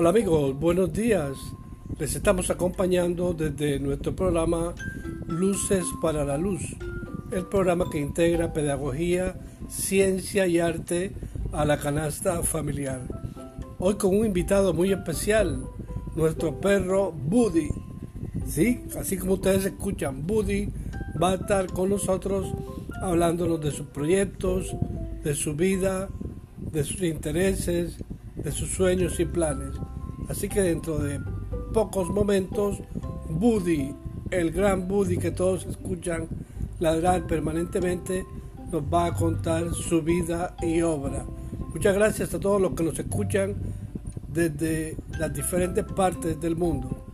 Hola amigos, buenos días. Les estamos acompañando desde nuestro programa Luces para la Luz, el programa que integra pedagogía, ciencia y arte a la canasta familiar. Hoy con un invitado muy especial, nuestro perro Buddy. Sí, así como ustedes escuchan, Buddy va a estar con nosotros hablándonos de sus proyectos, de su vida, de sus intereses, de sus sueños y planes. Así que dentro de pocos momentos, Buddy, el gran Buddy que todos escuchan ladrar permanentemente, nos va a contar su vida y obra. Muchas gracias a todos los que nos escuchan desde las diferentes partes del mundo.